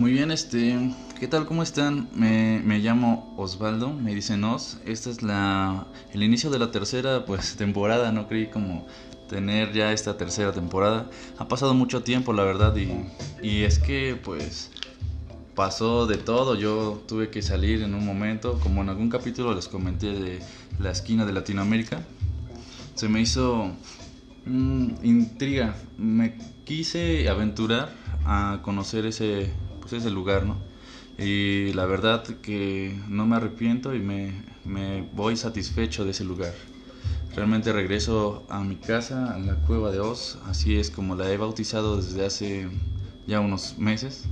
Muy bien, este, ¿qué tal? ¿Cómo están? Me, me llamo Osvaldo, me dicen Os. Esta es la, el inicio de la tercera, pues, temporada. No creí como tener ya esta tercera temporada. Ha pasado mucho tiempo, la verdad, y, y es que, pues, pasó de todo. Yo tuve que salir en un momento, como en algún capítulo les comenté de la esquina de Latinoamérica. Se me hizo mm, intriga. Me quise aventurar a conocer ese, pues ese lugar, ¿no? Y la verdad que no me arrepiento y me, me voy satisfecho de ese lugar. Realmente regreso a mi casa, a la cueva de Oz, así es como la he bautizado desde hace ya unos meses.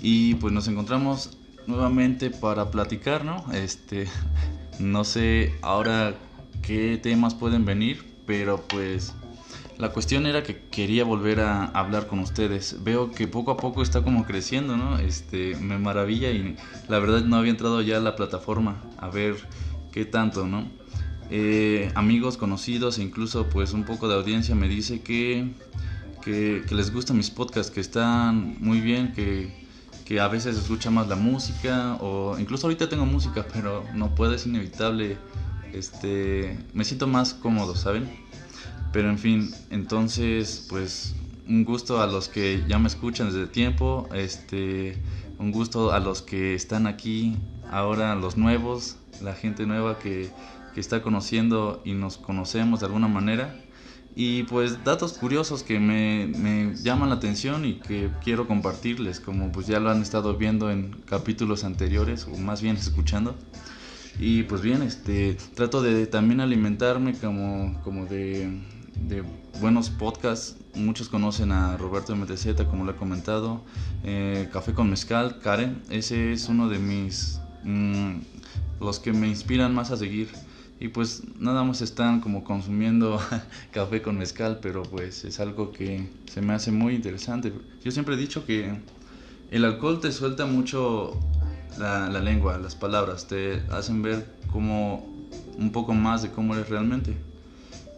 Y pues nos encontramos nuevamente para platicar, ¿no? Este, no sé ahora qué temas pueden venir, pero pues la cuestión era que quería volver a hablar con ustedes. Veo que poco a poco está como creciendo, ¿no? Este, me maravilla y la verdad no había entrado ya a la plataforma a ver qué tanto, ¿no? Eh, amigos, conocidos e incluso pues un poco de audiencia me dice que, que, les gustan mis podcasts, que están muy bien, que que a veces escucha más la música o incluso ahorita tengo música, pero no puedo, es inevitable. Este, me siento más cómodo, ¿saben? Pero en fin, entonces, pues un gusto a los que ya me escuchan desde tiempo, este, un gusto a los que están aquí ahora, los nuevos, la gente nueva que, que está conociendo y nos conocemos de alguna manera. Y pues datos curiosos que me, me, llaman la atención y que quiero compartirles, como pues ya lo han estado viendo en capítulos anteriores, o más bien escuchando. Y pues bien, este, trato de también alimentarme como, como de, de buenos podcasts. Muchos conocen a Roberto MTZ, como lo he comentado. Eh, Café con Mezcal, Karen, ese es uno de mis... Mmm, los que me inspiran más a seguir y pues nada más están como consumiendo café con mezcal, pero pues es algo que se me hace muy interesante. Yo siempre he dicho que el alcohol te suelta mucho la, la lengua, las palabras, te hacen ver como un poco más de cómo eres realmente.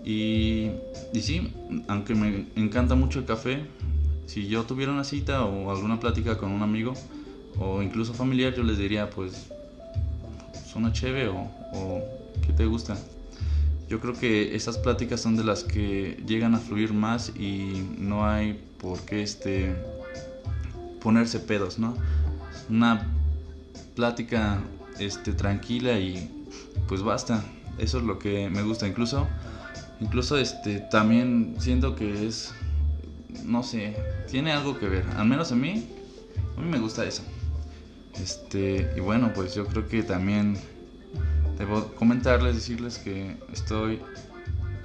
Y, y sí, aunque me encanta mucho el café, si yo tuviera una cita o alguna plática con un amigo o incluso familiar, yo les diría pues, ¿son una cheve o, o ¿Qué te gusta? Yo creo que esas pláticas son de las que llegan a fluir más y no hay por qué este, ponerse pedos, ¿no? Una plática este, tranquila y pues basta. Eso es lo que me gusta. Incluso, incluso este, también siento que es, no sé, tiene algo que ver. Al menos a mí, a mí me gusta eso. Este, y bueno, pues yo creo que también Debo comentarles, decirles que estoy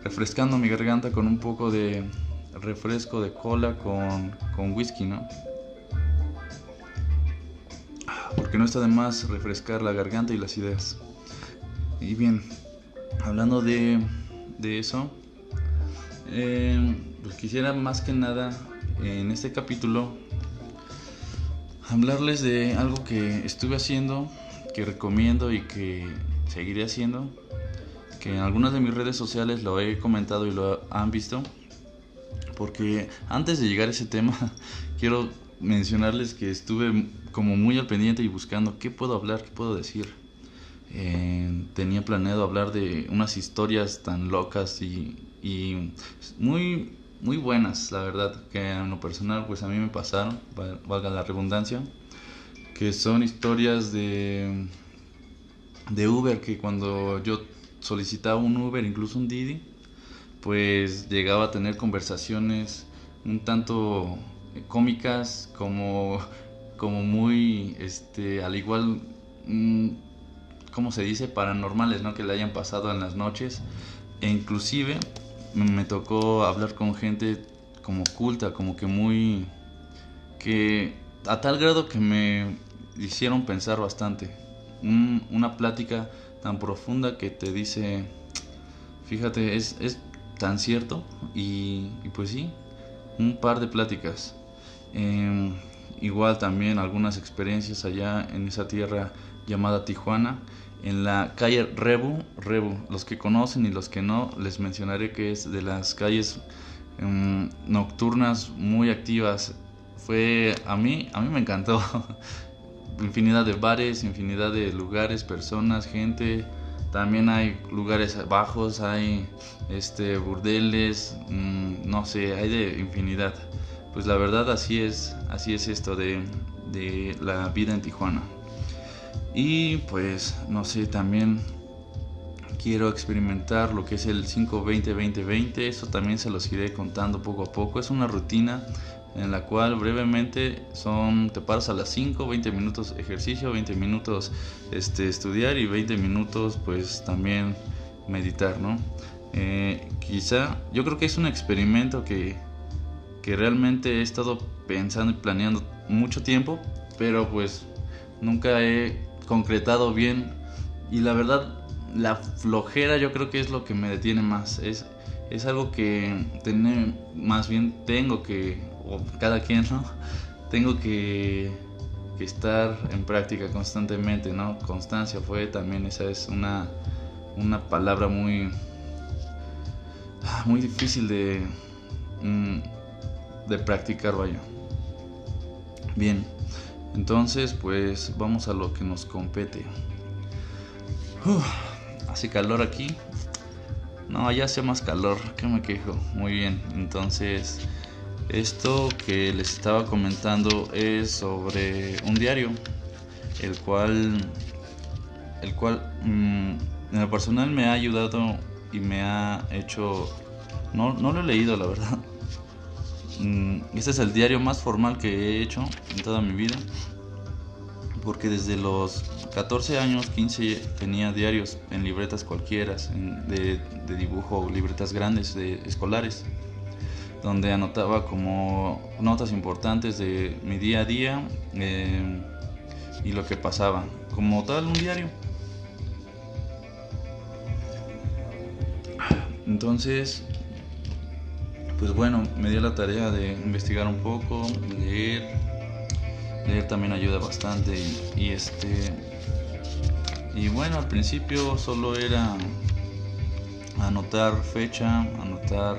refrescando mi garganta con un poco de refresco de cola con, con whisky, ¿no? Porque no está de más refrescar la garganta y las ideas. Y bien, hablando de, de eso, eh, pues quisiera más que nada en este capítulo hablarles de algo que estuve haciendo, que recomiendo y que seguiré haciendo, que en algunas de mis redes sociales lo he comentado y lo han visto, porque antes de llegar a ese tema, quiero mencionarles que estuve como muy al pendiente y buscando qué puedo hablar, qué puedo decir. Eh, tenía planeado hablar de unas historias tan locas y, y, muy, muy buenas, la verdad, que en lo personal pues a mí me pasaron, valga la redundancia, que son historias de de Uber que cuando yo solicitaba un Uber, incluso un Didi, pues llegaba a tener conversaciones un tanto cómicas como, como muy, este, al igual, mm, ¿cómo se dice? Paranormales, ¿no? Que le hayan pasado en las noches. E inclusive me tocó hablar con gente como culta, como que muy... que a tal grado que me hicieron pensar bastante una plática tan profunda que te dice, fíjate, es, es tan cierto y, pues sí, un par de pláticas. Em, igual también algunas experiencias allá en esa tierra llamada Tijuana, en la calle Rebu, Rebu, los que conocen y los que no, les mencionaré que es de las calles em, nocturnas muy activas fue a mí, a mí me encantó. infinidad de bares, infinidad de lugares, personas, gente. También hay lugares bajos, hay este burdeles, mm, no sé, hay de infinidad. Pues la verdad así es, así es esto de, de la vida en Tijuana. Y pues no sé, también quiero experimentar lo que es el 5-20-20-20. Eso también se los iré contando poco a poco. Es una rutina en la cual brevemente son, te paras a las 5, 20 minutos ejercicio, 20 minutos este, estudiar y 20 minutos pues también meditar, ¿no? Eh, quizá, yo creo que es un experimento que, que realmente he estado pensando y planeando mucho tiempo, pero pues nunca he concretado bien y la verdad la flojera yo creo que es lo que me detiene más, es, es algo que tener, más bien tengo que o cada quien, ¿no? Tengo que, estar en práctica constantemente, ¿no? Constancia fue también, esa es una, una palabra muy, muy difícil de, mm, de practicar, vaya. Bien, entonces pues vamos a lo que nos compete. hace calor aquí. No, allá hace más calor, que me quejo. Muy bien, entonces esto que les estaba comentando es sobre un diario, el cual, el cual mm, en lo personal me ha ayudado y me ha hecho, no, no lo he leído la verdad. Mm, este es el diario más formal que he hecho en toda mi vida, porque desde los 14 años, 15 tenía diarios en libretas cualquiera, de, dibujo, libretas grandes, de escolares donde anotaba como notas importantes de mi día a día eh, y lo que pasaba, como tal un diario. Entonces, pues bueno, me dio la tarea de investigar un poco, leer, leer también ayuda bastante y este y bueno, al principio solo era anotar fecha, anotar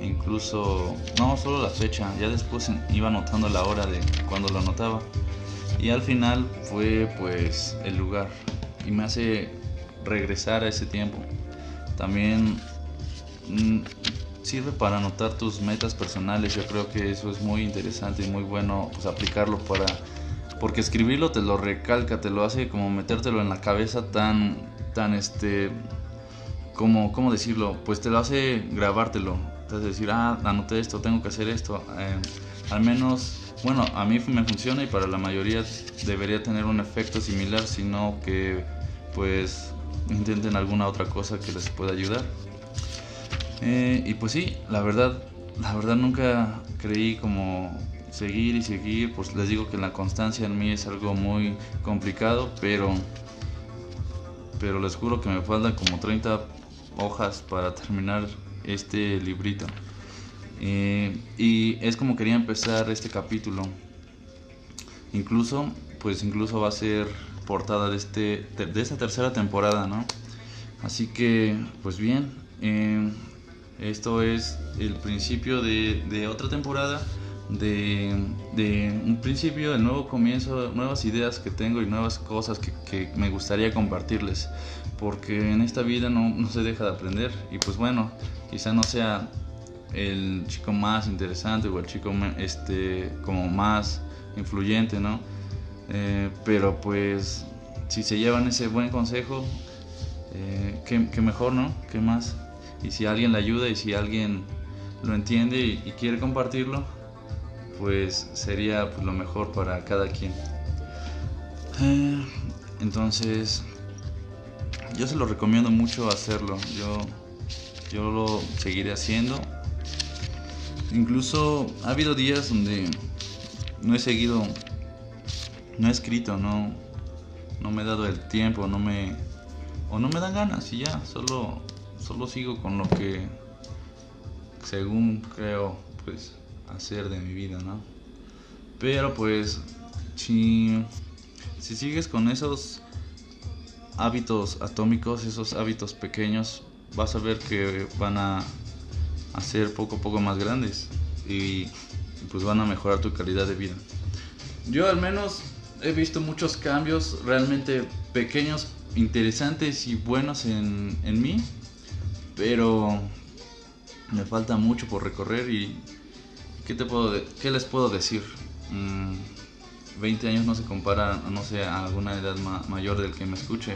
incluso no solo la fecha, ya después iba anotando la hora de cuando lo anotaba y al final fue pues el lugar y me hace regresar a ese tiempo. También mm, sirve para anotar tus metas personales, yo creo que eso es muy interesante y muy bueno pues aplicarlo para porque escribirlo te lo recalca, te lo hace como metértelo en la cabeza tan tan este como cómo decirlo, pues te lo hace grabártelo entonces decir, ah, anoté esto, tengo que hacer esto. Eh, al menos, bueno, a mí me funciona y para la mayoría debería tener un efecto similar, sino que pues intenten alguna otra cosa que les pueda ayudar. Eh, y pues sí, la verdad, la verdad nunca creí como seguir y seguir, pues les digo que la constancia en mí es algo muy complicado, pero pero les juro que me faltan como 30 hojas para terminar este librito. Eh, y es como quería empezar este capítulo. Incluso, pues incluso va a ser portada de, este, de esta tercera temporada, ¿no? Así que, pues bien, eh, esto es el principio de, otra temporada, de, un principio, el nuevo comienzo, nuevas ideas que tengo y nuevas cosas que, que me gustaría compartirles porque en esta vida no, se deja de aprender y pues bueno, quizá no sea el chico más interesante o el chico este, como más influyente, ¿no? Eh, pero pues si se llevan ese buen consejo, eh, ¿qué, mejor, ¿no? ¿Qué más? Y si alguien le ayuda y si alguien lo entiende y, quiere compartirlo, pues sería pues, lo mejor para cada quien. Eh, entonces, yo se lo recomiendo mucho hacerlo. Yo, yo lo seguiré haciendo. Incluso ha habido días donde no he seguido, no he escrito, no, no me he dado el tiempo, no me, o no me dan ganas y ya, solo, solo sigo con lo que, según creo, pues hacer de mi vida, ¿no? Pero pues, si, si sigues con esos hábitos atómicos, esos hábitos pequeños, vas a ver que van a, ser poco a poco más grandes. Y pues van a mejorar tu calidad de vida. Yo al menos he visto muchos cambios realmente pequeños, interesantes y buenos en, en mí, pero me falta mucho por recorrer y ¿qué, te puedo qué les puedo decir? 20 mm, años no se compara, no sé, a alguna edad mayor del que me escuche,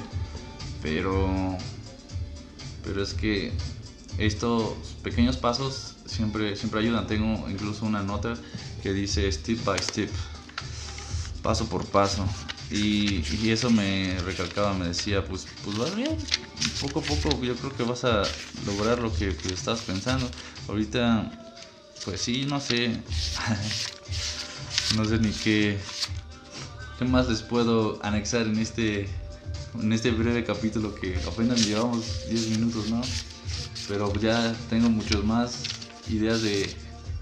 pero, pero es que estos pequeños pasos siempre, siempre ayudan. Tengo incluso una nota que dice step by step, paso por paso. Y, eso me recalcaba, me decía, pues, pues vas bien, poco a poco yo creo que vas a lograr lo que, que estás pensando. Ahorita, pues sí, no sé, no sé ni qué, qué más les puedo anexar en este, en este breve capítulo que apenas llevamos 10 minutos, ¿no? Pero ya tengo muchos más ideas de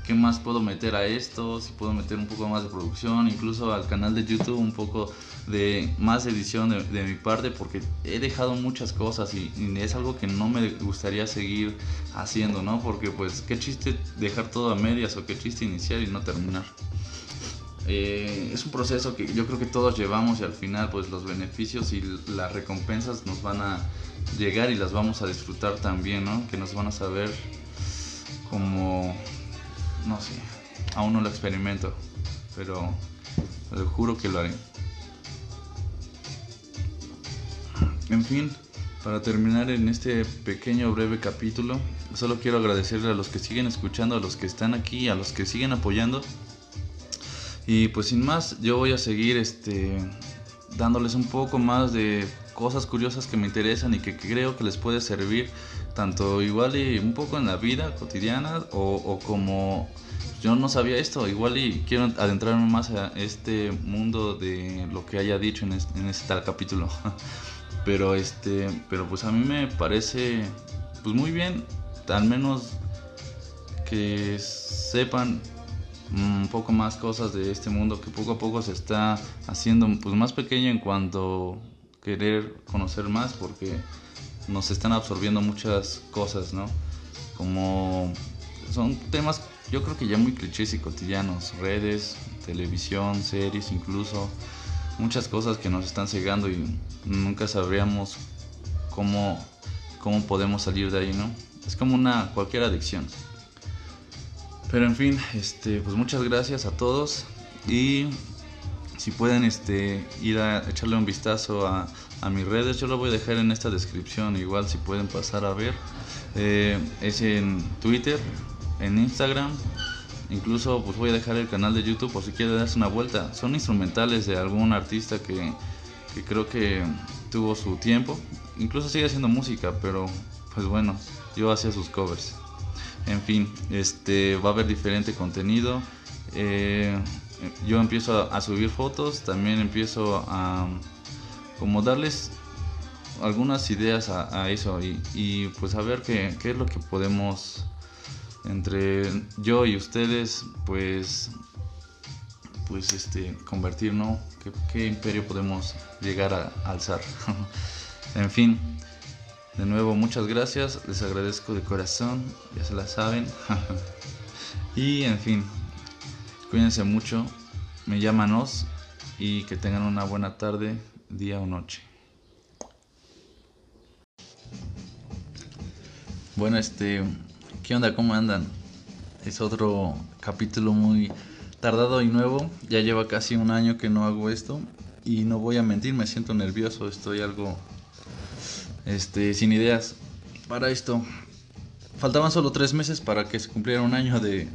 qué más puedo meter a esto, si puedo meter un poco más de producción, incluso al canal de YouTube un poco de más edición de, mi parte, porque he dejado muchas cosas y, es algo que no me gustaría seguir haciendo, ¿no? Porque pues qué chiste dejar todo a medias o qué chiste iniciar y no terminar. Eh, es un proceso que yo creo que todos llevamos y al final pues los beneficios y las recompensas nos van a llegar y las vamos a disfrutar también, ¿no? Que nos van a saber como no sé, aún no lo experimento, pero les juro que lo haré. En fin, para terminar en este pequeño breve capítulo, solo quiero agradecerle a los que siguen escuchando, a los que están aquí, a los que siguen apoyando. Y pues sin más, yo voy a seguir este dándoles un poco más de cosas curiosas que me interesan y que creo que les puede servir tanto igual y un poco en la vida cotidiana o, como yo no sabía esto, igual y quiero adentrarme más a este mundo de lo que haya dicho en este, en este tal capítulo. pero este, pero pues a mí me parece pues muy bien, al menos que sepan un poco más cosas de este mundo que poco a poco se está haciendo pues más pequeño en cuanto querer conocer más porque nos están absorbiendo muchas cosas, ¿no? Como son temas yo creo que ya muy clichés y cotidianos, redes, televisión, series incluso, muchas cosas que nos están cegando y nunca sabríamos cómo, cómo podemos salir de ahí, ¿no? Es como una cualquier adicción. Pero en fin, este, pues muchas gracias a todos y si pueden este, ir a echarle un vistazo a, a mis redes, yo lo voy a dejar en esta descripción, igual si pueden pasar a ver. Eh, es en Twitter, en Instagram, incluso pues voy a dejar el canal de YouTube por si quieren darse una vuelta. Son instrumentales de algún artista que, que creo que tuvo su tiempo, incluso sigue haciendo música, pero pues bueno, yo hacía sus covers. En fin, este va a haber diferente contenido. Eh, yo empiezo a, subir fotos, también empiezo a como darles algunas ideas a, eso y, pues a ver qué, qué, es lo que podemos entre yo y ustedes pues pues este convertir no qué, qué imperio podemos llegar a alzar en fin de nuevo muchas gracias les agradezco de corazón ya se la saben. Y en fin Cuídense mucho, me llámanos y que tengan una buena tarde, día o noche. Bueno, este, ¿qué onda? ¿Cómo andan? Es otro capítulo muy tardado y nuevo. Ya lleva casi un año que no hago esto y no voy a mentir, me siento nervioso, estoy algo este sin ideas para esto. Faltaban solo tres meses para que se cumpliera un año de,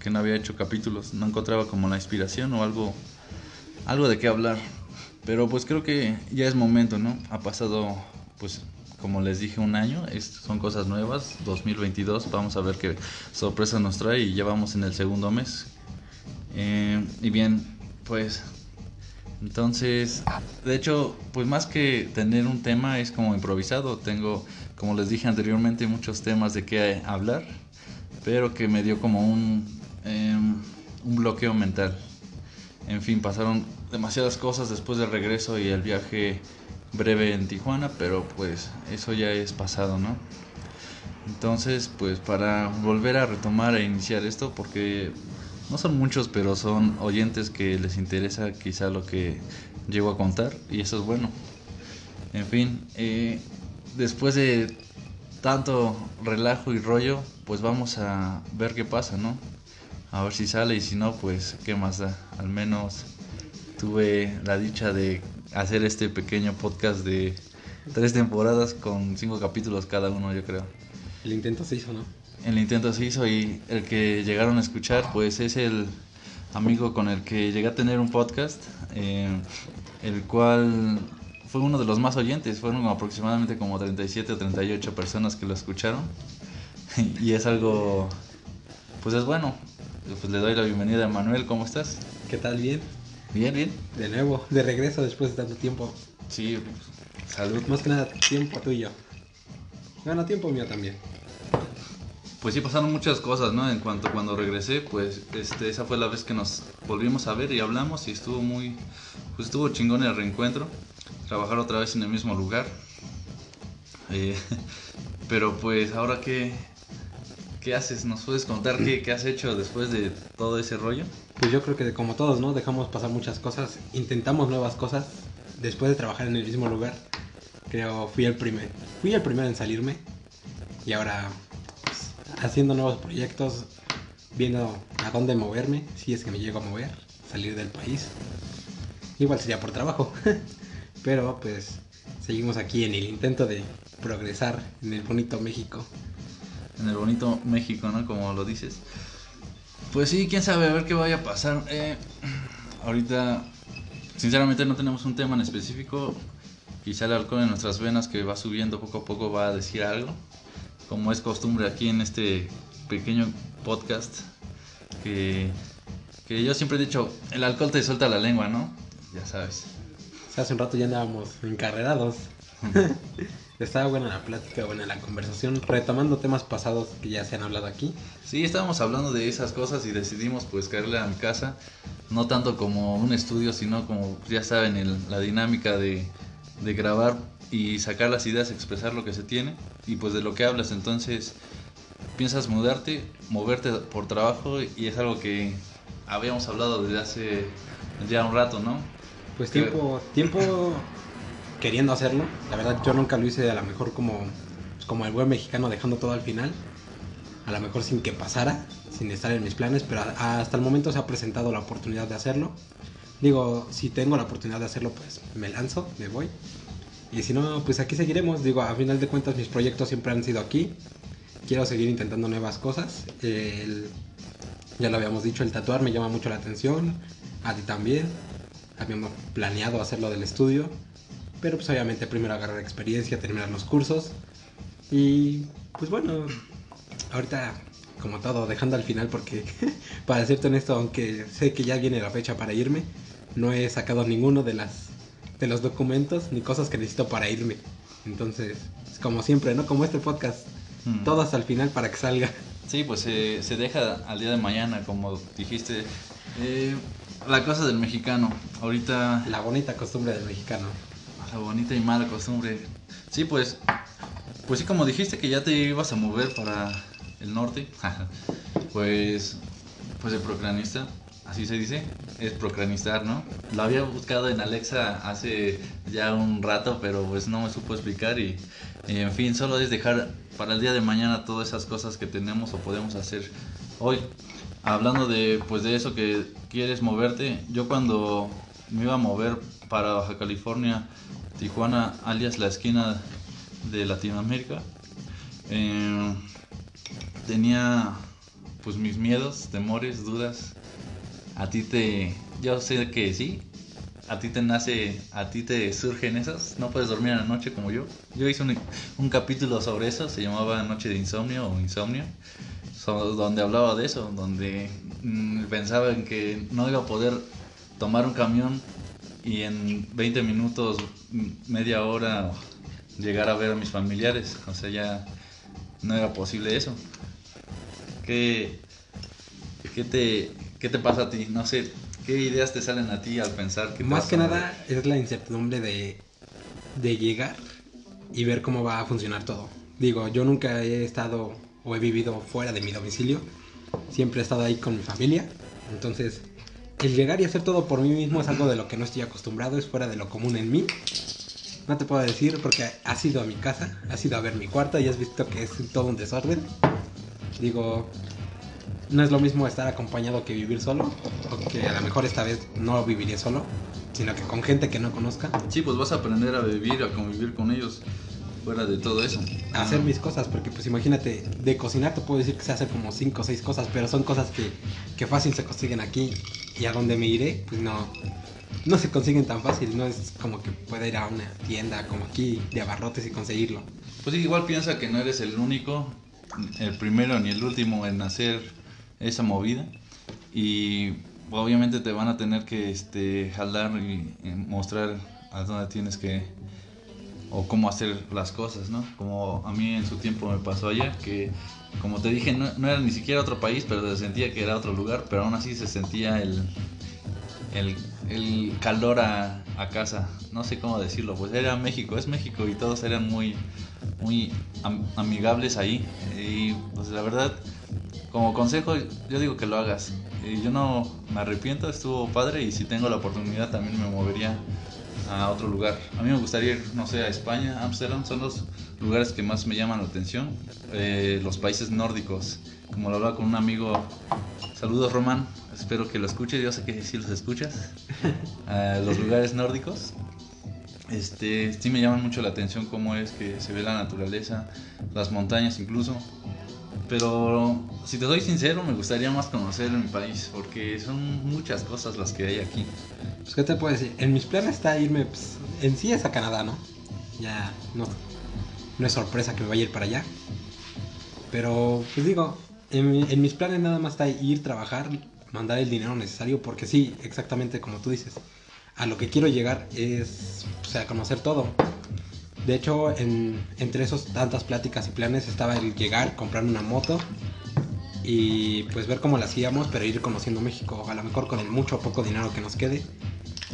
que no había hecho capítulos, no encontraba como la inspiración o algo, algo de qué hablar. Pero pues creo que ya es momento, ¿no? Ha pasado, pues como les dije, un año, son cosas nuevas, 2022, vamos a ver qué sorpresa nos trae y ya vamos en el segundo mes. Eh, y bien, pues entonces, de hecho, pues más que tener un tema es como improvisado, tengo, como les dije anteriormente, muchos temas de qué hablar, pero que me dio como un Em, un bloqueo mental. En fin, pasaron demasiadas cosas después del regreso y el viaje breve en Tijuana, pero pues eso ya es pasado, ¿no? Entonces, pues para volver a retomar e iniciar esto, porque no son muchos, pero son oyentes que les interesa quizá lo que llego a contar y eso es bueno. En fin, eh, después de tanto relajo y rollo, pues vamos a ver qué pasa, ¿no? A ver si sale y si no, pues qué más da. Al menos tuve la dicha de hacer este pequeño podcast de tres temporadas con cinco capítulos cada uno, yo creo. El intento se hizo, ¿no? El intento se hizo y el que llegaron a escuchar, pues es el amigo con el que llegué a tener un podcast, eh, el cual fue uno de los más oyentes, fueron aproximadamente como 37 o 38 personas que lo escucharon y es algo, pues es bueno. Pues le doy la bienvenida a Manuel, ¿cómo estás? ¿Qué tal? ¿Bien? Bien, bien. De nuevo, de regreso después de tanto tiempo. Sí, salud. Más que nada, tiempo tuyo. Bueno, tiempo mío también. Pues sí, pasaron muchas cosas, ¿no? En cuanto cuando regresé, pues este, esa fue la vez que nos volvimos a ver y hablamos y estuvo muy, pues estuvo chingón el reencuentro trabajar otra vez en el mismo lugar. Eh, pero pues ahora qué, qué haces, ¿nos puedes contar qué, has hecho después de todo ese rollo? Pues yo creo que como todos, ¿no? Dejamos pasar muchas cosas, intentamos nuevas cosas después de trabajar en el mismo lugar. Creo fui el primer, fui el primero en salirme y ahora pues, haciendo nuevos proyectos, viendo a dónde moverme, si es que me llego a mover, salir del país. Igual sería por trabajo. Pero pues seguimos aquí en el intento de progresar en el bonito México. En el bonito México, ¿no? Como lo dices. Pues sí, quién sabe, a ver qué vaya a pasar. Eh, ahorita, sinceramente, no tenemos un tema en específico. Quizá el alcohol en nuestras venas que va subiendo poco a poco va a decir algo. Como es costumbre aquí en este pequeño podcast. Que, que yo siempre he dicho, el alcohol te suelta la lengua, ¿no? Ya sabes hace un rato ya andábamos encarrerados. Estaba buena la plática, buena la conversación, retomando temas pasados que ya se han hablado aquí. Sí, estábamos hablando de esas cosas y decidimos pues caerle a mi casa, no tanto como un estudio, sino como ya saben, el, la dinámica de, de grabar y sacar las ideas, expresar lo que se tiene y pues de lo que hablas. Entonces, piensas mudarte, moverte por trabajo y es algo que habíamos hablado desde hace ya un rato, ¿no? Pues tiempo, tiempo queriendo hacerlo. La verdad yo nunca lo hice a lo mejor como, pues, como el buen mexicano dejando todo al final. A lo mejor sin que pasara, sin estar en mis planes, pero hasta el momento se ha presentado la oportunidad de hacerlo. Digo, si tengo la oportunidad de hacerlo, pues me lanzo, me voy. Y si no, pues aquí seguiremos. Digo, a final de cuentas mis proyectos siempre han sido aquí. Quiero seguir intentando nuevas cosas. ya lo habíamos dicho, el tatuar me llama mucho la atención. A ti también habíamos planeado hacerlo del estudio, pero pues obviamente primero agarrar experiencia, terminar los cursos y pues bueno, ahorita como todo, dejando al final porque para serte honesto, aunque sé que ya viene la fecha para irme, no he sacado ninguno de las de los documentos ni cosas que necesito para irme. Entonces, como siempre, ¿no? Como este podcast, mm. todo hasta el final para que salga. Sí, pues se deja al día de mañana, como dijiste. Eh, la cosa del mexicano. Ahorita. La bonita costumbre del mexicano. La bonita y mala costumbre. Sí, pues. Pues sí, como dijiste que ya te ibas a mover para el norte. pues. Pues el procranista. Así se dice. Es procranistar, ¿no? Lo había buscado en Alexa hace ya un rato, pero pues no me supo explicar. Y, y en fin, solo es dejar para el día de mañana todas esas cosas que tenemos o podemos hacer hoy hablando de pues de eso que quieres moverte, yo cuando me iba a mover para Baja California, Tijuana, alias la esquina de Latinoamérica, eh, tenía pues mis miedos, temores, dudas. A ti te, yo sé que sí, a ti te nace, a ti te surgen esas, no puedes dormir en la noche como yo. Yo hice un, capítulo sobre eso, se llamaba Noche de Insomnio o Insomnio donde hablaba de eso, donde mm, pensaba en que no iba a poder tomar un camión y en 20 minutos, media hora, llegar a ver a mis familiares. O sea, ya no era posible eso. ¿Qué, qué, te, qué te pasa a ti? No sé, ¿qué ideas te salen a ti al pensar que... Más que nada es la incertidumbre de, de llegar y ver cómo va a funcionar todo. Digo, yo nunca he estado o he vivido fuera de mi domicilio. Siempre he estado ahí con mi familia. Entonces, el llegar y hacer todo por mí mismo es algo de lo que no estoy acostumbrado, es fuera de lo común en mí. No te puedo decir porque has ido a mi casa, has ido a ver mi cuarto y has visto que es todo un desorden. Digo, no es lo mismo estar acompañado que vivir solo, porque a lo mejor esta vez no viviré solo, sino que con gente que no conozca. Sí, pues vas a aprender a vivir, a convivir con ellos, fuera de todo eso. A hacer mis cosas, porque pues imagínate, de cocinar te puedo decir que se hace como 5 o 6 cosas, pero son cosas que, que fácil se consiguen aquí y a donde me iré, pues no, no se consiguen tan fácil, no es como que pueda ir a una tienda como aquí de abarrotes y conseguirlo. Pues igual piensa que no eres el único, el primero ni el último en hacer esa movida y obviamente te van a tener que este, jalar y, mostrar a dónde tienes que o cómo hacer las cosas, ¿no? Como a mí en su tiempo me pasó allá, que como te dije, no, era ni siquiera otro país, pero se sentía que era otro lugar, pero aún así se sentía el, el, el calor a, casa, no sé cómo decirlo, pues era México, es México y todos eran muy, muy am, amigables ahí. Y pues la verdad, como consejo, yo digo que lo hagas. Y yo no me arrepiento, estuvo padre y si tengo la oportunidad también me movería a otro lugar. A mí me gustaría ir, no sé, a España, Ámsterdam, son los lugares que más me llaman la atención. Eh, los países nórdicos, como lo hablaba con un amigo. Saludos, Román. Espero que lo escuches. Yo sé que sí los escuchas. Uh, los lugares nórdicos. Este, sí me llaman mucho la atención cómo es que se ve la naturaleza, las montañas incluso. Pero si te soy sincero, me gustaría más conocer mi país, porque son muchas cosas las que hay aquí. Pues, ¿qué te puedo decir? En mis planes está irme, pues, en sí es a Canadá, ¿no? Ya no, no es sorpresa que me vaya a ir para allá. Pero, pues digo, en, mis planes nada más está ir, trabajar, mandar el dinero necesario, porque sí, exactamente como tú dices, a lo que quiero llegar es, o sea, conocer todo. De hecho, en, entre esos tantas pláticas y planes estaba el llegar, comprar una moto y pues ver cómo la hacíamos, pero ir conociendo México, a lo mejor con el mucho o poco dinero que nos quede.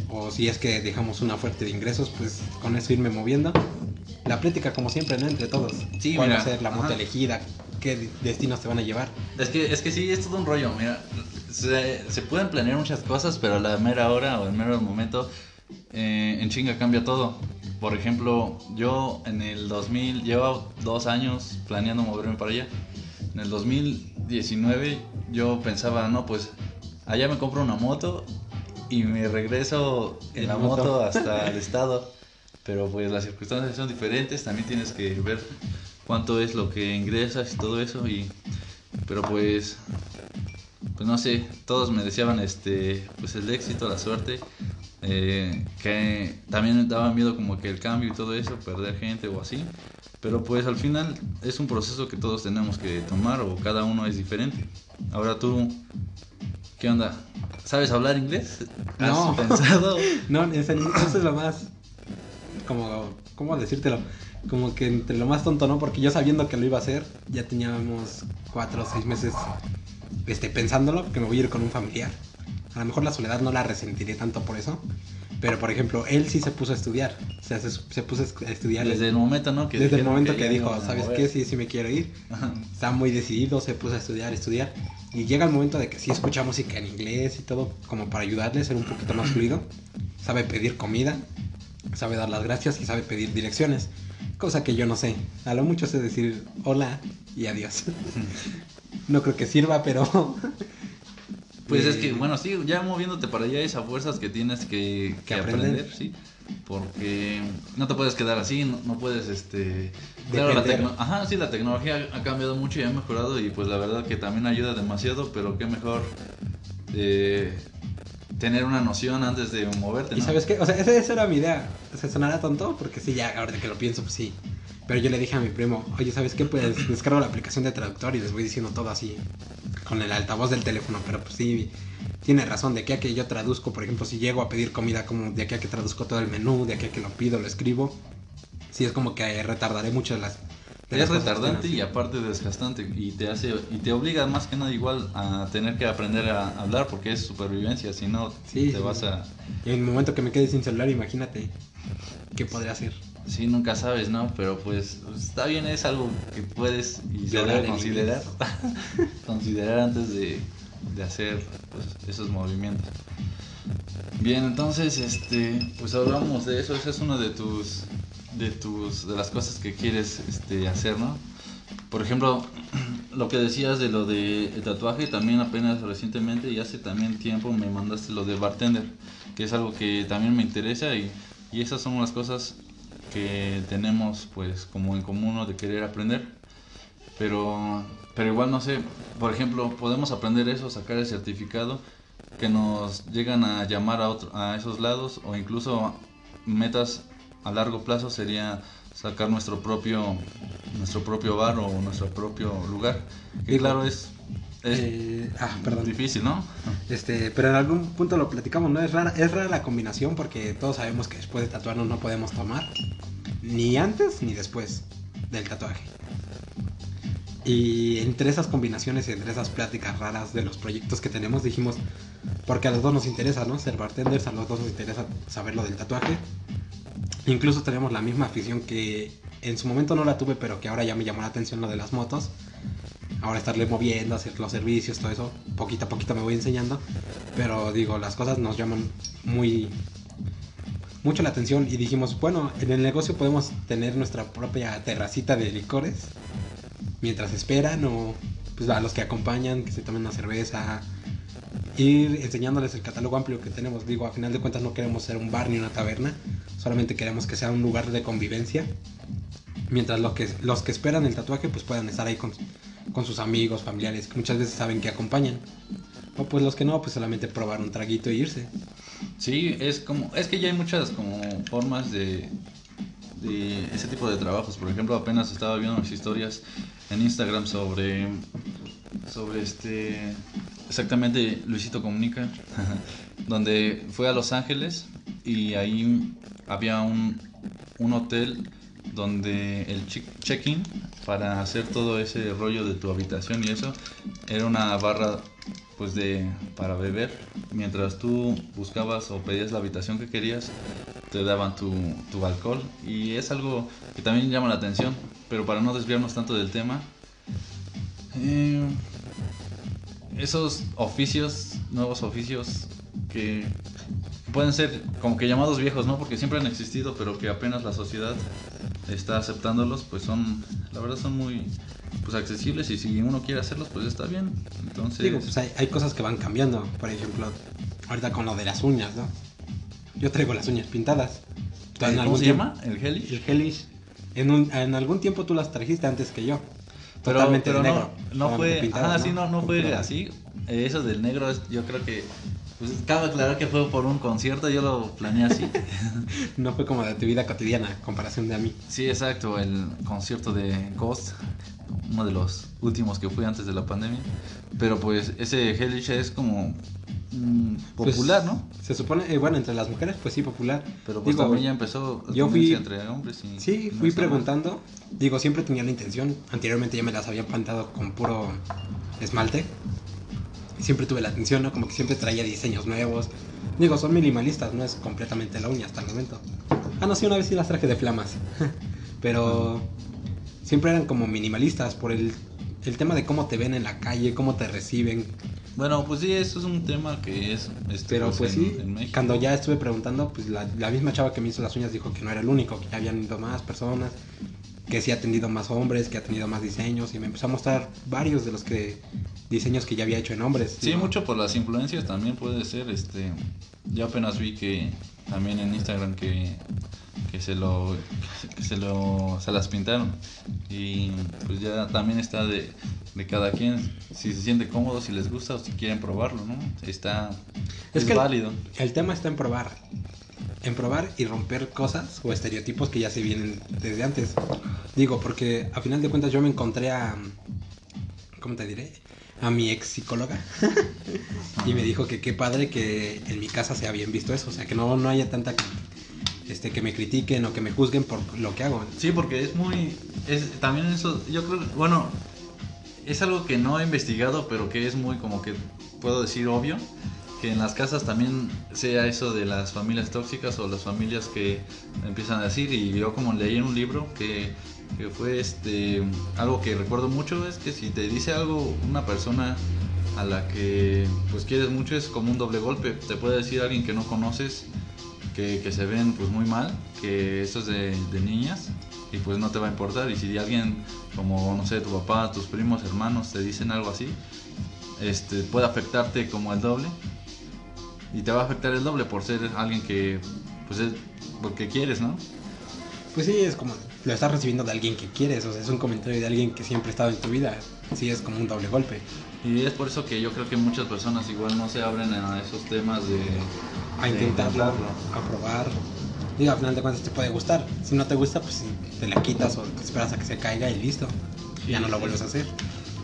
O si es que dejamos una fuerte de ingresos, pues con eso irme moviendo. La plática como siempre, ¿no? Entre todos. Sí, ¿Cuál mira, va a ser la moto elegida? ¿Qué destinos te van a llevar? Es que, es que sí, es todo un rollo. Mira, se, se pueden planear muchas cosas, pero a la mera hora o el mero momento, eh, en chinga cambia todo. Por ejemplo, yo en el 2000, llevo dos años planeando moverme para allá. En el 2019 yo pensaba, no, pues allá me compro una moto y me regreso en En la moto. moto hasta el estado. Pero pues las circunstancias son diferentes, también tienes que ver cuánto es lo que ingresas y todo eso y pero pues pues no sé, todos me deseaban este pues el éxito, la suerte, eh, que también daba miedo como que el cambio y todo eso, perder gente o así, pero pues al final es un proceso que todos tenemos que tomar o cada uno es diferente. Ahora tú, ¿qué onda? ¿Sabes hablar inglés? ¿Has No. pensado? No, eso es lo más. Como. ¿Cómo decírtelo? Como que entre lo más tonto, ¿no? Porque yo sabiendo que lo iba a hacer, ya teníamos cuatro o seis meses este, pensándolo, que me voy a ir con un familiar. A lo mejor la soledad no la resentiré tanto por eso. Pero, por ejemplo, él sí se puso a estudiar. O sea, se, se puso a estudiar. Desde el momento, ¿no? Que desde el momento que, dijo, ¿sabes qué? Sí, sí me quiero ir. Está muy decidido, se puso a estudiar, estudiar. Y llega el momento de que sí escucha música en inglés y todo, como para ayudarle a ser un poquito más fluido. Sabe pedir comida, sabe dar las gracias y sabe pedir direcciones. Cosa que yo no sé. A lo mucho sé decir hola y adiós. no creo que sirva, pero... Pues es Eh, que, bueno, sí, ya moviéndote para allá es a fuerzas que tienes que, que Que aprender. aprender, sí. Porque no te puedes quedar así, no, no puedes, este... Claro, la, Ajá, sí, la tecnología ha cambiado mucho y ha mejorado y pues la verdad que también ayuda demasiado, pero qué mejor eh, tener una noción antes de moverte, ¿Y ¿no? sabes qué? O sea, esa, esa era mi idea. Se sonará tonto porque sí, ya ahora que lo pienso, pues sí. Pero yo le dije a mi primo, oye, ¿sabes qué? Pues descargo la aplicación de traductor y les voy diciendo todo así con el altavoz del teléfono. Pero pues sí, tiene razón. De aquí a que yo traduzco, por ejemplo, si llego a pedir comida, como de aquí a que traduzco todo el menú, de aquí a que lo pido, lo escribo. Sí, es como que retardaré mucho las... Es retardante y aparte desgastante y te hace y te obliga más que nada igual a tener que aprender a hablar porque es supervivencia, si no Sí, te sí. vas a Y en el momento que me quede sin celular, imagínate qué podría hacer. Sí, nunca sabes, ¿no? Pero pues está bien, es algo que puedes y se debe considerar. considerar antes de, de hacer pues, esos movimientos. Bien, entonces, este, pues hablamos de eso. Esa es una de tus, de tus, de las cosas que quieres, este, hacer, ¿no? Por ejemplo, lo que decías de lo de tatuaje, también apenas recientemente y hace también tiempo me mandaste lo de bartender, que es algo que también me interesa y, y esas son las cosas que tenemos pues como en común de querer aprender. Pero, pero igual no sé, por ejemplo, podemos aprender eso, sacar el certificado que nos llegan a llamar a, otro, a esos lados o incluso metas a largo plazo sería sacar nuestro propio nuestro propio bar o nuestro propio lugar. Y claro, es, es Eh, ah, perdón. difícil, ¿no? Este, pero en algún punto lo platicamos, ¿no? Es rara, es rara la combinación porque todos sabemos que después de tatuarnos no podemos tomar. Ni antes ni después del tatuaje. Y entre esas combinaciones y entre esas pláticas raras de los proyectos que tenemos, dijimos, porque a los dos nos interesa, ¿no? Ser bartenders, a los dos nos interesa saber lo del tatuaje. Incluso tenemos la misma afición que en su momento no la tuve, pero que ahora ya me llamó la atención lo de las motos. Ahora estarle moviendo, hacer los servicios, todo eso, poquito a poquito me voy enseñando. Pero digo, las cosas nos llaman muy mucho la atención y dijimos, bueno, en el negocio podemos tener nuestra propia terracita de licores mientras esperan o pues a los que acompañan, que se tomen una cerveza, ir enseñándoles el catálogo amplio que tenemos. Digo, a final de cuentas no queremos ser un bar ni una taberna, solamente queremos que sea un lugar de convivencia. Mientras los que, los que esperan el tatuaje pues puedan estar ahí con, con sus amigos, familiares, que muchas veces saben que acompañan. O pues los que no, pues solamente probar un traguito e irse. Sí, es como, es que ya hay muchas como formas de, de ese tipo de trabajos. Por ejemplo, apenas estaba viendo unas historias en Instagram sobre, sobre este, exactamente Luisito Comunica, donde fue a Los Ángeles y ahí había un, un hotel donde el che- check-in para hacer todo ese rollo de tu habitación y eso era una barra pues de para beber. Mientras tú buscabas o pedías la habitación que querías te daban tu, tu alcohol. Y es algo que también llama la atención pero para no desviarnos tanto del tema eh, esos oficios nuevos oficios que pueden ser como que llamados viejos, ¿no? Porque siempre han existido, pero que apenas la sociedad está aceptándolos, pues son, la verdad son muy pues accesibles y si uno quiere hacerlos, pues está bien. Entonces, Digo, pues hay, hay cosas que van cambiando. Por ejemplo, ahorita con lo de las uñas, ¿no? Yo traigo las uñas pintadas. ¿cómo algún se tiempo- llama? ¿El Helish? El Hellish. En, un- en algún tiempo tú las trajiste antes que yo. Pero, Totalmente pero no, negro. no Totalmente fue, pintadas, ah, sí, no, no fue así. Eh, Eso del negro, yo creo que, pues cabe aclarar que fue por un concierto, yo lo planeé así. No fue como de tu vida cotidiana, a comparación de a mí. Sí, exacto, el concierto de Ghost, uno de los últimos que fui antes de la pandemia. Pero pues ese Hellish es como mm, Pues, popular, ¿no? Se supone, eh, bueno, entre las mujeres, pues sí, popular. Pero pues Digo, también ya empezó yo fui- entre hombres y Sí, no fui está mal. preguntando. Digo, siempre tenía la intención. Anteriormente ya me las había plantado con puro esmalte. Siempre tuve la atención, ¿no? Como que siempre traía diseños nuevos. Digo, son minimalistas, no es completamente la uña hasta el momento. Ah, no, sí, una vez sí las traje de flamas. Pero siempre eran como minimalistas por el, el tema de cómo te ven en la calle, cómo te reciben. Bueno, pues sí, eso es un tema que es... este, Pero pues en- sí, en cuando ya estuve preguntando, pues la, la misma chava que me hizo las uñas dijo que no era el único, que ya habían ido más personas, que sí ha atendido más hombres, que ha tenido más diseños y me empezó a mostrar varios de los que diseños que ya había hecho en hombres. Sí, mucho por las influencias también puede ser, este, yo apenas vi que también en Instagram que, que se lo, que se lo, se las pintaron y pues ya también está de, de cada quien, si se siente cómodo, si les gusta o si quieren probarlo, ¿no? Está, Es es, que el- válido. El tema está en probar. En probar y romper cosas o estereotipos que ya se vienen desde antes. Digo, porque a final de cuentas yo me encontré a. ¿Cómo te diré? A mi ex psicóloga. y me dijo que qué padre que en mi casa se ha bien visto eso. O sea, que no, no haya tanta. Este, que me critiquen o que me juzguen por lo que hago. Sí, porque es muy, es, también eso, yo creo, bueno, es algo que no he investigado, pero que es muy como que puedo decir obvio, que en las casas también sea eso de las familias tóxicas o las familias que empiezan a decir, y yo como leí en un libro que, que fue este, algo que recuerdo mucho, es que si te dice algo una persona a la que pues quieres mucho es como un doble golpe. Te puede decir alguien que no conoces que, que se ven pues muy mal, que eso es de, de niñas y pues no te va a importar. Y si alguien como, no sé, tu papá, tus primos, hermanos te dicen algo así, este, puede afectarte como el doble. Y te va a afectar el doble por ser alguien que, pues es porque quieres, ¿no? Pues sí, es como lo estás recibiendo de alguien que quieres, o sea, es un comentario de alguien que siempre ha estado en tu vida. Sí, es como un doble golpe. Y es por eso que yo creo que muchas personas igual no se abren a esos temas de... A de intentarlo, a probar. Digo, al final de cuentas te puede gustar. Si no te gusta, pues te la quitas o te esperas a que se caiga y listo. Ya no lo vuelves a hacer.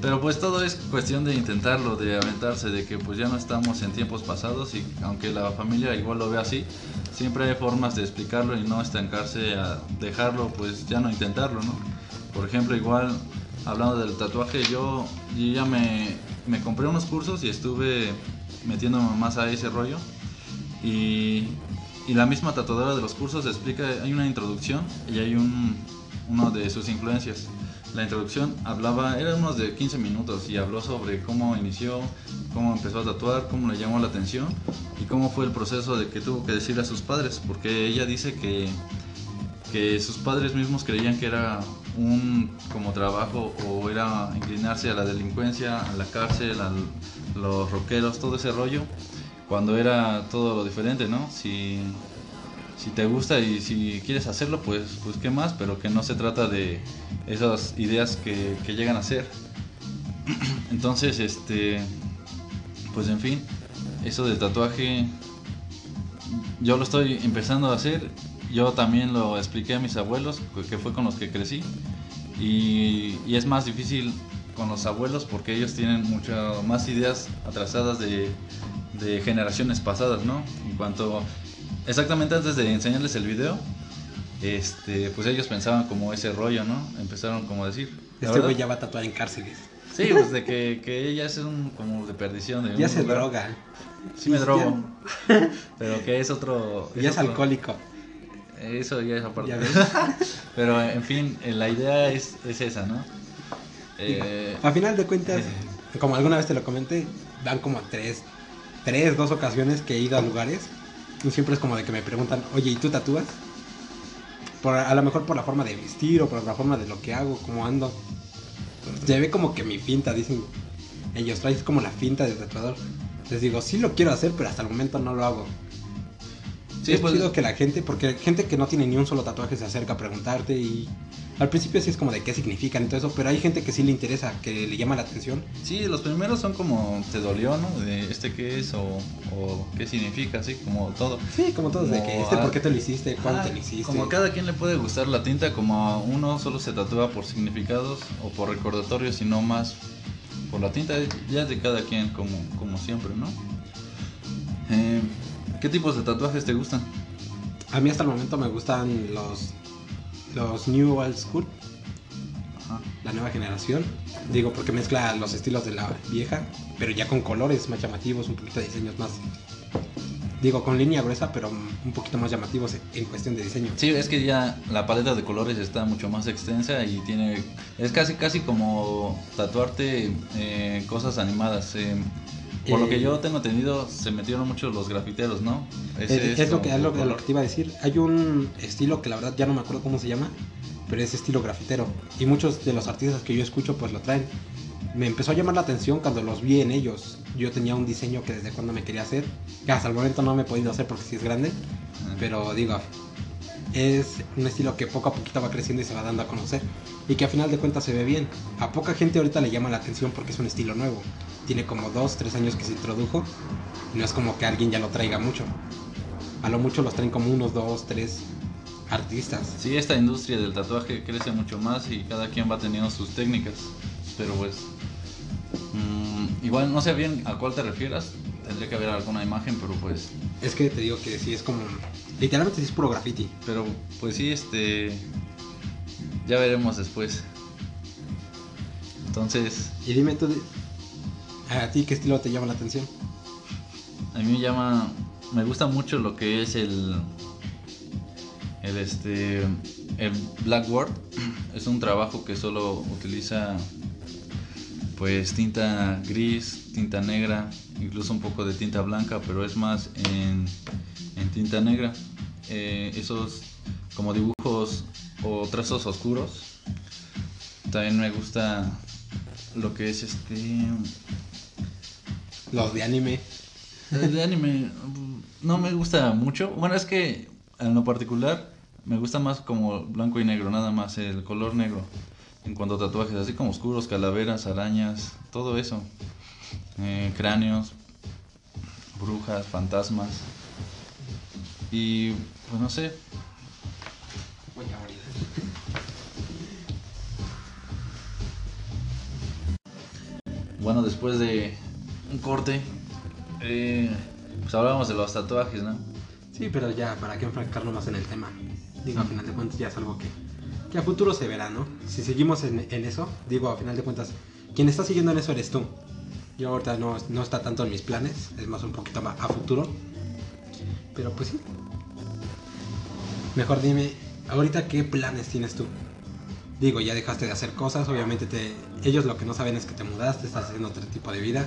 Pero pues todo es cuestión de intentarlo, de aventarse, de que pues ya no estamos en tiempos pasados y aunque la familia igual lo ve así, siempre hay formas de explicarlo y no estancarse a dejarlo, pues ya no intentarlo, ¿no? Por ejemplo, igual hablando del tatuaje, yo, yo ya me, me compré unos cursos y estuve metiéndome más a ese rollo y, y la misma tatuadora de los cursos explica, hay una introducción y hay un, uno de sus influencias. La introducción hablaba, era unos de 15 minutos y habló sobre cómo inició, cómo empezó a tatuar, cómo le llamó la atención y cómo fue el proceso de que tuvo que decirle a sus padres, porque ella dice que, que sus padres mismos creían que era un como trabajo o era inclinarse a la delincuencia, a la cárcel, a los rockeros, todo ese rollo, cuando era todo lo diferente, ¿no? Si, si te gusta y si quieres hacerlo, pues, pues qué más, pero que no se trata de esas ideas que, que llegan a ser. Entonces, este, pues en fin, eso del tatuaje, yo lo estoy empezando a hacer. Yo también lo expliqué a mis abuelos, que fue con los que crecí. Y, y es más difícil con los abuelos porque ellos tienen muchas más ideas atrasadas de, de generaciones pasadas, ¿no? En cuanto exactamente antes de enseñarles el video, este, pues ellos pensaban como ese rollo, ¿no? Empezaron como a decir. Este güey ya va a tatuar en cárceles. Sí, pues de que, que ella es un como de perdición. De Ya se lugar. droga. Sí me drogo. Pero que es otro. Ya es otro- alcohólico. Eso ya es aparte. Ya ves. Pero en fin, eh, la idea es, es esa, ¿no? Eh, A final de cuentas, como alguna vez te lo comenté, dan como tres, tres, dos ocasiones que he ido a lugares. Siempre es como de que me preguntan, oye, ¿y tú tatúas? Por, a lo mejor por la forma de vestir o por la forma de lo que hago, cómo ando. Se ve como que mi finta, dicen ellos, traes como la finta de tatuador. Les digo, sí lo quiero hacer, pero hasta el momento no lo hago. Sí, es pues, chido que la gente, porque gente que no tiene ni un solo tatuaje se acerca a preguntarte y al principio sí es como de qué significan y todo eso, pero hay gente que sí le interesa, que le llama la atención. sí, los primeros son como te dolió, ¿no? De este qué es o, o qué significa, así como todo. Sí, como todos, de Como, que este, ah, ¿por qué te lo hiciste? ¿Cuándo Ah, te lo hiciste? Como a cada quien le puede gustar la tinta, como a uno solo se tatúa por significados o por recordatorios y no más por la tinta, ya es de cada quien como, como siempre, ¿no? Eh, ¿Qué tipos de tatuajes te gustan? A mí hasta el momento me gustan los, los New Old School, Ajá. la nueva generación. Digo, porque mezcla los estilos de la vieja, pero ya con colores más llamativos, un poquito de diseños más... Digo, con línea gruesa, pero un poquito más llamativos en cuestión de diseño. Sí, es que ya la paleta de colores está mucho más extensa y tiene... Es casi casi como tatuarte eh, cosas animadas. eh, por lo Eh, que yo tengo entendido, se metieron mucho los grafiteros, ¿no? Ese Es, es lo que, es lo, lo que te iba a decir. Hay un estilo que la verdad ya no me acuerdo cómo se llama, pero es estilo grafitero. Y muchos de los artistas que yo escucho pues lo traen. Me empezó a llamar la atención cuando los vi en ellos. Yo tenía un diseño que desde cuando me quería hacer, que hasta el momento no me he podido hacer porque sí es grande, Ajá. pero digo, es un estilo que poco a poquito va creciendo y se va dando a conocer. Y que a final de cuentas se ve bien. A poca gente ahorita le llama la atención porque es un estilo nuevo. Tiene como dos, tres años que se introdujo. Y no es como que alguien ya lo traiga mucho. A lo mucho los traen como unos dos, tres artistas. Sí, esta industria del tatuaje crece mucho más y cada quien va teniendo sus técnicas. Pero pues, mm, igual no sé bien a cuál te refieras. Tendría que haber alguna imagen, pero pues, Es que te digo que sí es como. Literalmente sí es puro graffiti. pero pues sí, este, ya veremos después. Entonces, Y dime tú, de- ¿a ti qué estilo te llama la atención? a mí me llama, me gusta mucho lo que es el, el este, el Blackboard. Es un trabajo que solo utiliza pues tinta gris, tinta negra, incluso un poco de tinta blanca, pero es más en, en tinta negra. Eh, esos como dibujos o trazos oscuros. También me gusta lo que es este... Los de anime. De anime no me gusta mucho. Bueno, es que en lo particular me gusta más como blanco y negro, nada más el color negro. En cuanto a tatuajes, así como oscuros, calaveras, arañas, todo eso. Eh, cráneos, brujas, fantasmas. Y pues no sé. Bueno, después de un corte, eh, pues hablábamos de los tatuajes, ¿no? Sí, pero ya, ¿para qué enfrascarnos más en el tema? Digo, a final de cuentas ya es algo que, que a futuro se verá, ¿no? Si seguimos en, en eso, digo, a final de cuentas, quien está siguiendo en eso eres tú. Yo ahorita no, no está tanto en mis planes, es más un poquito más a futuro. Pero pues sí. Mejor dime, ahorita qué planes tienes tú. Digo, ya dejaste de hacer cosas, obviamente te, ellos lo que no saben es que te mudaste, estás haciendo otro tipo de vida.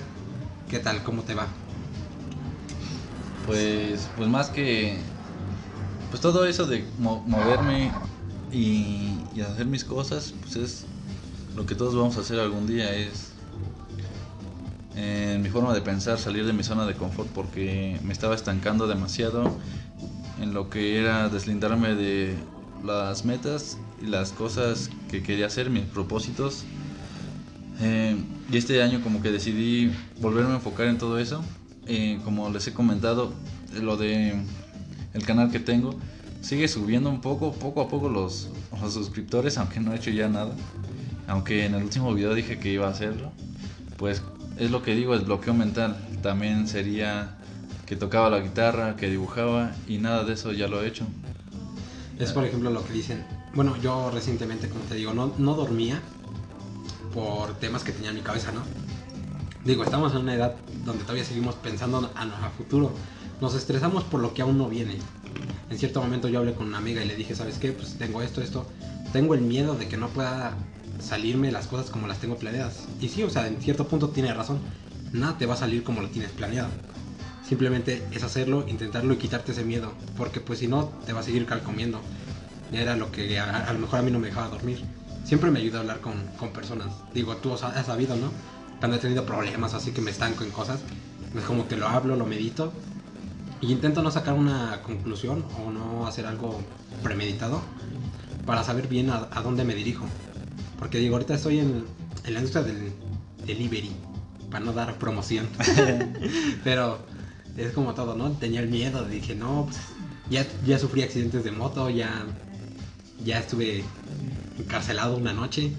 ¿Qué tal? ¿Cómo te va? Pues, pues más que, pues todo eso de mo- moverme y, y hacer mis cosas, pues es lo que todos vamos a hacer algún día, es en mi forma de pensar salir de mi zona de confort porque me estaba estancando demasiado en lo que era deslindarme de las metas y las cosas que quería hacer, mis propósitos. Eh, y este año como que decidí volverme a enfocar en todo eso. Eh, como les he comentado, lo de el canal que tengo sigue subiendo un poco, poco a poco los, los suscriptores, aunque no he hecho ya nada. Aunque en el último video dije que iba a hacerlo. Pues es lo que digo, el bloqueo mental. También sería que tocaba la guitarra, que dibujaba y nada de eso ya lo he hecho. Es por ejemplo lo que dicen. Bueno, yo recientemente, como te digo, no, no dormía por temas que tenía en mi cabeza, ¿no? Digo, estamos en una edad donde todavía seguimos pensando a, a futuro. Nos estresamos por lo que aún no viene. En cierto momento yo hablé con una amiga y le dije, ¿sabes qué? Pues tengo esto, esto. Tengo el miedo de que no pueda salirme las cosas como las tengo planeadas. Y sí, o sea, en cierto punto tiene razón. Nada te va a salir como lo tienes planeado. Simplemente es hacerlo, intentarlo y quitarte ese miedo. Porque pues si no, te va a seguir calcomiendo. Era lo que a, a lo mejor a mí no me dejaba dormir. Siempre me ayuda a hablar con, con personas. Digo, tú has sabido, ¿no? Cuando he tenido problemas así que me estanco en cosas. Es como que lo hablo, lo medito. Y intento no sacar una conclusión o no hacer algo premeditado. Para saber bien a, a dónde me dirijo. Porque digo, ahorita estoy en, en la industria del delivery. Para no dar promoción. Pero es como todo, ¿no? Tenía el miedo, dije, no, pues ya, ya sufrí accidentes de moto, ya, ya estuve encarcelado una noche,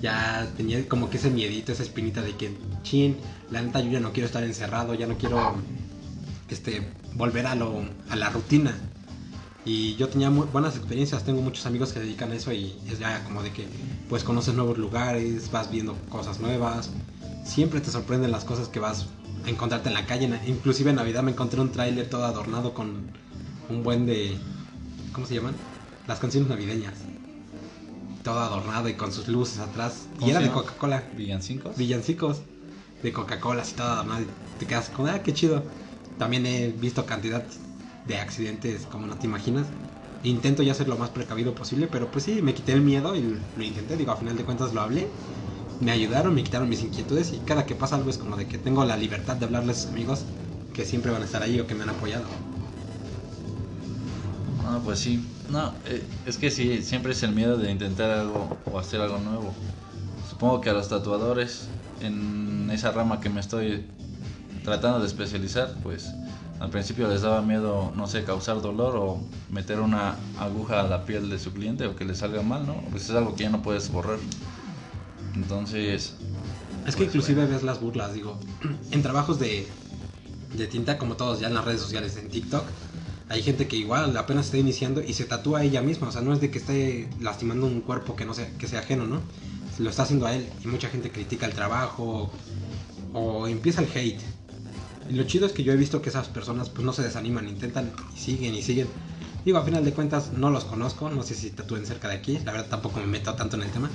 ya tenía como que ese miedito, esa espinita de que, chin, la neta yo ya no quiero estar encerrado, ya no quiero este, volver a, lo, a la rutina. Y yo tenía muy buenas experiencias, tengo muchos amigos que dedican a eso y es ya como de que pues conoces nuevos lugares, vas viendo cosas nuevas, siempre te sorprenden las cosas que vas a encontrarte en la calle. Inclusive en Navidad me encontré un tráiler todo adornado con un buen de... ¿Cómo se llaman? Las canciones navideñas. Todo adornado y con sus luces atrás. Y ¿Cómo era de? Coca-Cola. ¿Villancicos? Villancicos de Coca-Cola y todo adornado. Y te quedas como, ah, qué chido. También he visto cantidad de accidentes como no te imaginas. Intento ya ser lo más precavido posible, pero pues sí, me quité el miedo y lo intenté. Digo, a final de cuentas lo hablé. Me ayudaron, me quitaron mis inquietudes y cada que pasa algo es como de que tengo la libertad de hablarles a sus amigos que siempre van a estar ahí o que me han apoyado. No, pues sí. No, eh, es que sí, siempre es el miedo de intentar algo o hacer algo nuevo. Supongo que a los tatuadores, en esa rama que me estoy tratando de especializar, pues al principio les daba miedo, no sé, causar dolor o meter una aguja a la piel de su cliente o que le salga mal, ¿no? Pues es algo que ya no puedes borrar. Entonces, Es que Pues, inclusive ves las burlas, digo, en trabajos de, de tinta como todos ya en las redes sociales, en TikTok, hay gente que igual apenas está iniciando y se tatúa a ella misma, o sea, no es de que esté lastimando un cuerpo que no sea, que sea ajeno, ¿no? Lo está haciendo a él y mucha gente critica el trabajo o, empieza el hate. Y lo chido es que yo he visto que esas personas pues no se desaniman, intentan y siguen y siguen. Digo, a final de cuentas no los conozco, no sé si tatúen cerca de aquí, la verdad tampoco me meto tanto en el tema,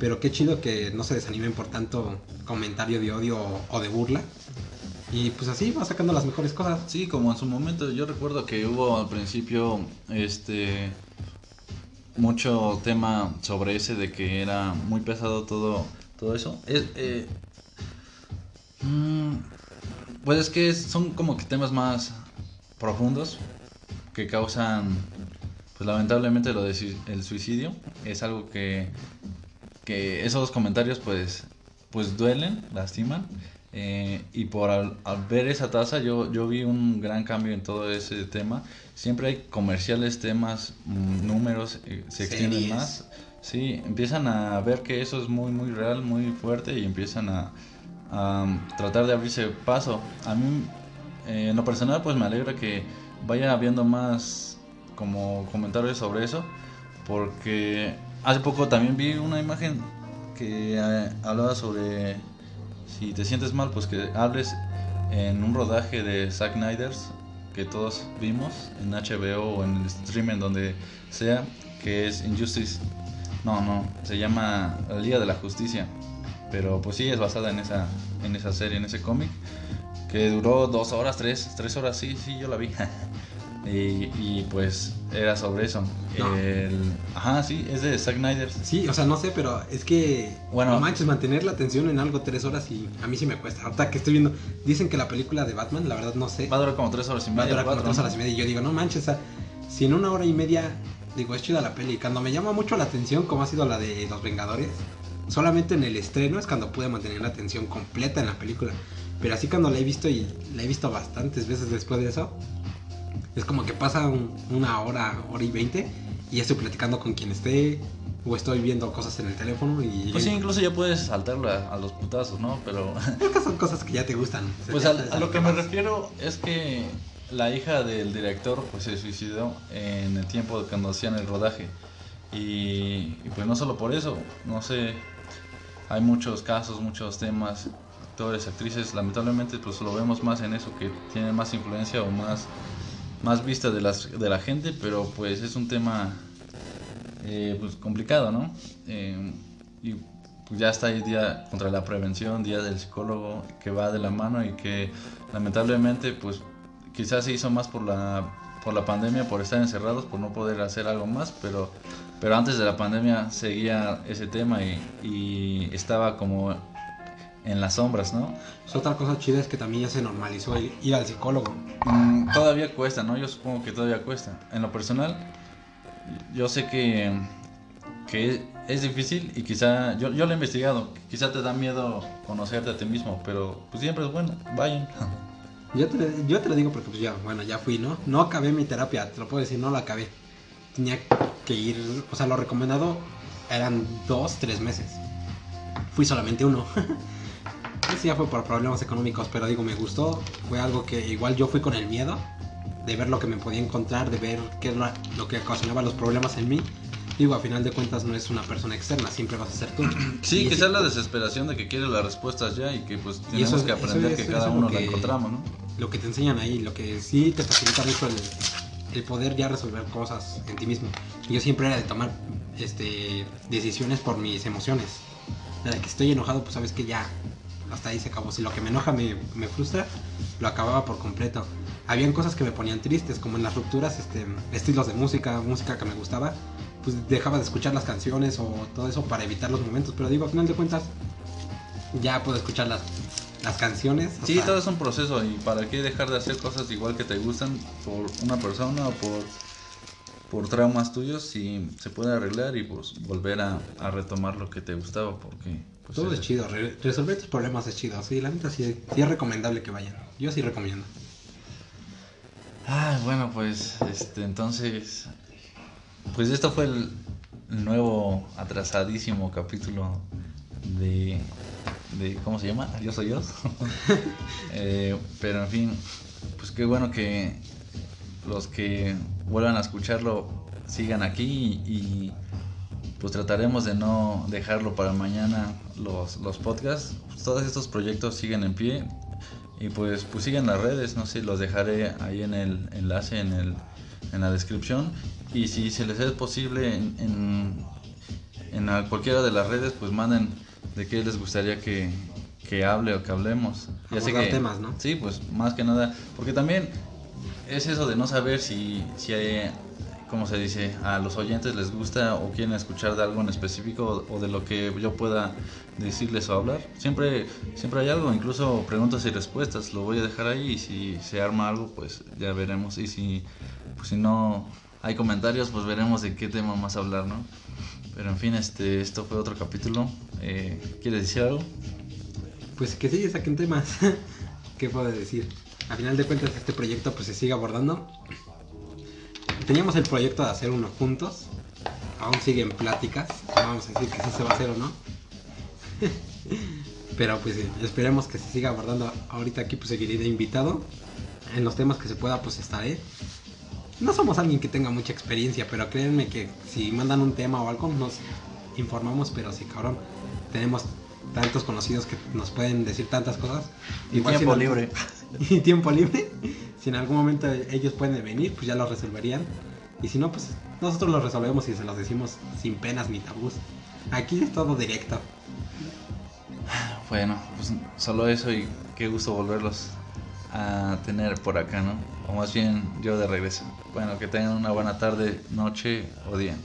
pero qué chido que no se desanimen por tanto comentario de odio o de burla. Y pues así va sacando las mejores cosas. Sí, como en su momento, yo recuerdo que hubo al principio este mucho tema sobre ese de que era muy pesado todo todo eso. Es, eh, mm, pues es que son como que temas más profundos que causan pues lamentablemente lo de el suicidio es algo que que esos comentarios pues pues duelen, lastiman eh, y por al, ver esa tasa yo, yo vi un gran cambio en todo ese tema. Siempre hay comerciales, temas, mm, números, eh, se extienden más. Sí, empiezan a ver que eso es muy, muy real, muy fuerte y empiezan a, tratar de abrirse paso. A mí, eh, en lo personal, pues me alegra que vaya habiendo más como comentarios sobre eso, porque hace poco también vi una imagen que hablaba sobre si te sientes mal, pues que hables en un rodaje de Zack Snyder's que todos vimos en HBO o en el streaming donde sea, que es Injustice. No, no, se llama El Día de la Justicia. Pero pues sí, es basada en esa, en esa serie, en ese cómic. Que duró dos horas, tres, tres horas, sí, sí, yo la vi. Y, pues era sobre eso. Ajá, sí, es de Zack Snyder. Sí, o sea, no sé, pero es que. Bueno. No manches, mantener la atención en algo tres horas y a mí sí me cuesta. Ahorita que estoy viendo, dicen que la película de Batman, la verdad no sé. Va a durar como tres horas y media. Va a durar como tres horas y media. Y yo digo, no manches, si en una hora y media, digo, es chida la peli. Cuando me llama mucho la atención, como ha sido la de Los Vengadores, solamente en el estreno es cuando pude mantener la atención completa en la película. Pero así cuando la he visto y la he visto bastantes veces después de eso, es como que pasa una hora, hora y veinte y estoy platicando con quien esté o estoy viendo cosas en el teléfono y... Pues sí, incluso ya puedes saltarlo a, los putazos, ¿no? Pero... Estas son cosas que ya te gustan. Pues a, lo que me refiero es que la hija del director pues se suicidó en el tiempo de cuando hacían el rodaje. Y, y, pues no solo por eso, no sé, hay muchos casos, muchos temas, actores, actrices, lamentablemente pues lo vemos más en eso, que tienen más influencia o más más vista de, las, de la gente, pero pues es un tema eh, pues complicado, ¿no? Eh, y pues ya está el día contra la prevención, día del psicólogo que va de la mano y que lamentablemente pues quizás se hizo más por la por la pandemia, por estar encerrados, por no poder hacer algo más, pero pero antes de la pandemia seguía ese tema y estaba como en las sombras, ¿no? Pues otra cosa chida es que también ya se normalizó ir al psicólogo. Mm, todavía cuesta, ¿no? Yo supongo que todavía cuesta. En lo personal, yo sé que, que es difícil y quizá, yo, yo lo he investigado, quizá te da miedo conocerte a ti mismo, pero pues siempre es bueno, vayan. Yo te, yo te lo digo porque pues ya, bueno, ya fui, ¿no? No acabé mi terapia, te lo puedo decir, no la acabé. Tenía que ir, o sea, lo recomendado eran dos, tres meses. Fui solamente uno. sí ya fue por problemas económicos, pero digo, me gustó. Fue algo que igual yo fui con el miedo de ver lo que me podía encontrar, de ver qué es lo que ocasionaba los problemas en mí. Digo, a final de cuentas no es una persona externa, siempre vas a ser tú. Sí, quizás la desesperación de que quieres las respuestas ya y que pues tenemos que aprender que cada uno la encontramos, ¿no? Lo que te enseñan ahí, lo que sí te facilita mucho el, el poder ya resolver cosas en ti mismo. Yo siempre era de tomar este, decisiones por mis emociones. La de que estoy enojado, pues sabes que ya hasta ahí se acabó. Si lo que me enoja me, me, frustra, lo acababa por completo. Habían cosas que me ponían tristes, como en las rupturas, este, estilos de música, música que me gustaba, pues dejaba de escuchar las canciones o todo eso para evitar los momentos. Pero digo, al final de cuentas, ya puedo escuchar las, las canciones. Sí, todo es un proceso y para qué dejar de hacer cosas igual que te gustan por una persona o por, por traumas tuyos si se puede arreglar y pues volver a, a retomar lo que te gustaba porque pues Todo es chido, resolver tus problemas es chido. Sí, la neta sí, es recomendable que vayan. Yo sí recomiendo. Ah, bueno, pues este entonces pues esto fue el nuevo atrasadísimo capítulo de de ¿cómo se llama? Yo soy yo. Eh, pero en fin, pues qué bueno que los que vuelvan a escucharlo sigan aquí y pues trataremos de no dejarlo para mañana los, los podcasts. todos estos proyectos siguen en pie y pues, pues siguen las redes, no sé, los dejaré ahí en el enlace en, el, en la descripción. Y si se les es posible en, en, en a cualquiera de las redes, pues manden de qué les gustaría que, que hable o que hablemos. Ya sé que, temas, ¿no? Sí, pues más que nada, porque también es eso de no saber si, si hay, como se dice, a los oyentes les gusta o quieren escuchar de algo en específico o, o de lo que yo pueda decirles o hablar. Siempre, siempre hay algo, incluso preguntas y respuestas, lo voy a dejar ahí y si se arma algo, pues ya veremos. Y si, pues si no hay comentarios, pues veremos de qué tema más hablar, ¿no? Pero en fin, este, esto fue otro capítulo. Eh, ¿Quieres decir algo? Pues que sí, saquen temas. ¿Qué puedo decir? A final de cuentas este proyecto pues se sigue abordando. Teníamos el proyecto de hacer uno juntos. Aún siguen pláticas. No vamos a decir que sí se va a hacer o no. Pero pues sí, esperemos que se siga abordando. Ahorita aquí pues seguiré de invitado. En los temas que se pueda pues estaré. No somos alguien que tenga mucha experiencia, pero créanme que si mandan un tema o algo nos informamos, pero sí, cabrón, tenemos tantos conocidos que nos pueden decir tantas cosas. Y Igual si tiempo en algún- libre. y tiempo libre. Si en algún momento ellos pueden venir, pues ya lo resolverían. Y si no, pues nosotros lo resolvemos y se los decimos sin penas ni tabús. Aquí es todo directo. Bueno, pues solo eso y qué gusto volverlos a tener por acá, ¿no? O más bien yo de regreso. Bueno, que tengan una buena tarde, noche o día.